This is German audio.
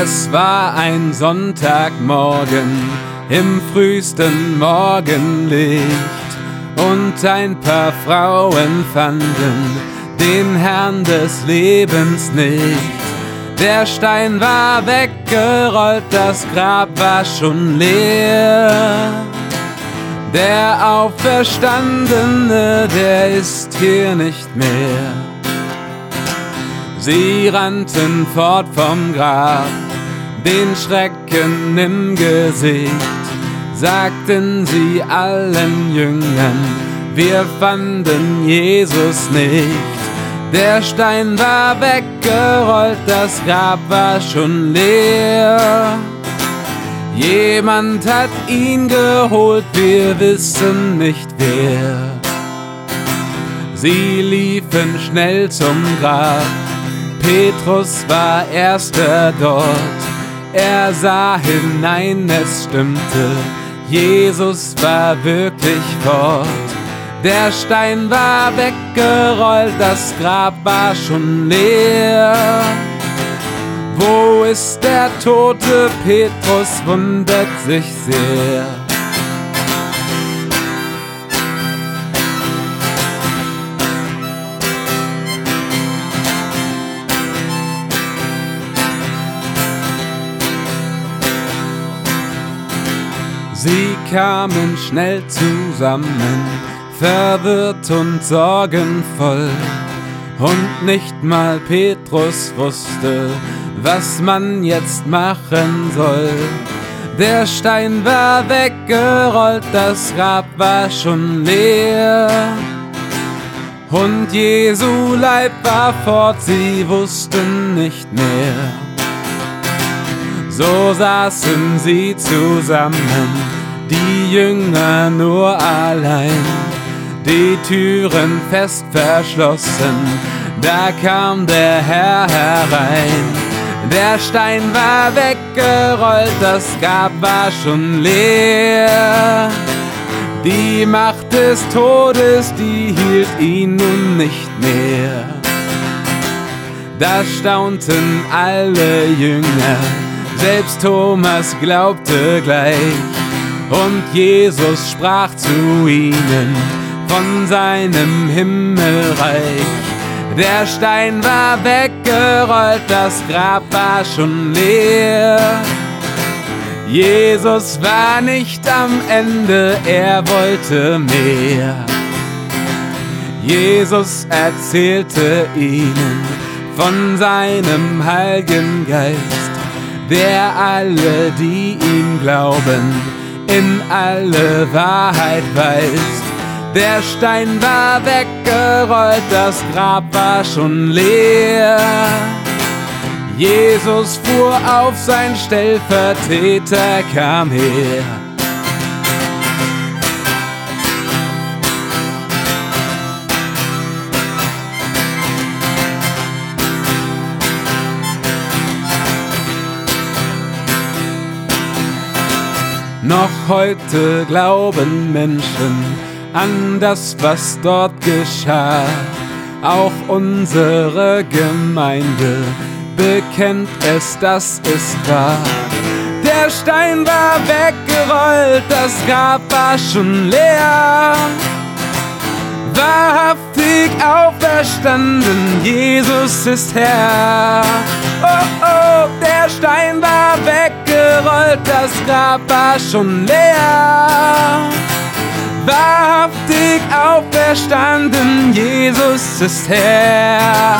Es war ein Sonntagmorgen im frühesten Morgenlicht und ein paar Frauen fanden den Herrn des Lebens nicht. Der Stein war weggerollt, das Grab war schon leer. Der Auferstandene, der ist hier nicht mehr. Sie rannten fort vom Grab, den Schrecken im Gesicht, sagten sie allen Jüngern, wir fanden Jesus nicht. Der Stein war weggerollt, das Grab war schon leer. Jemand hat ihn geholt, wir wissen nicht wer. Sie liefen schnell zum Grab, Petrus war erster dort. Er sah hinein, es stimmte, Jesus war wirklich fort. Der Stein war weggerollt, das Grab war schon leer. Wo ist der tote Petrus, wundert sich sehr. Sie kamen schnell zusammen verwirrt und sorgenvoll. Und nicht mal Petrus wusste, was man jetzt machen soll. Der Stein war weggerollt, das Grab war schon leer. Und Jesu Leib war fort, sie wussten nicht mehr. So saßen sie zusammen, die Jünger nur allein die Türen fest verschlossen, da kam der Herr herein. Der Stein war weggerollt, das Grab war schon leer. Die Macht des Todes, die hielt ihn nun nicht mehr. Da staunten alle Jünger, selbst Thomas glaubte gleich. Und Jesus sprach zu ihnen, von seinem Himmelreich. Der Stein war weggerollt, das Grab war schon leer. Jesus war nicht am Ende, er wollte mehr. Jesus erzählte ihnen von seinem Heiligen Geist, der alle, die ihm glauben, in alle Wahrheit weist. Der Stein war weggerollt, das Grab war schon leer. Jesus fuhr auf, sein Stellvertreter kam her. Noch heute glauben Menschen, an das, was dort geschah. Auch unsere Gemeinde bekennt es, dass es wahr. Der Stein war weggerollt, das Grab war schon leer. Wahrhaftig auferstanden, Jesus ist Herr. Oh, oh, der Stein war weggerollt, das Grab war schon leer wahrhaftig auferstanden, Jesus ist Herr.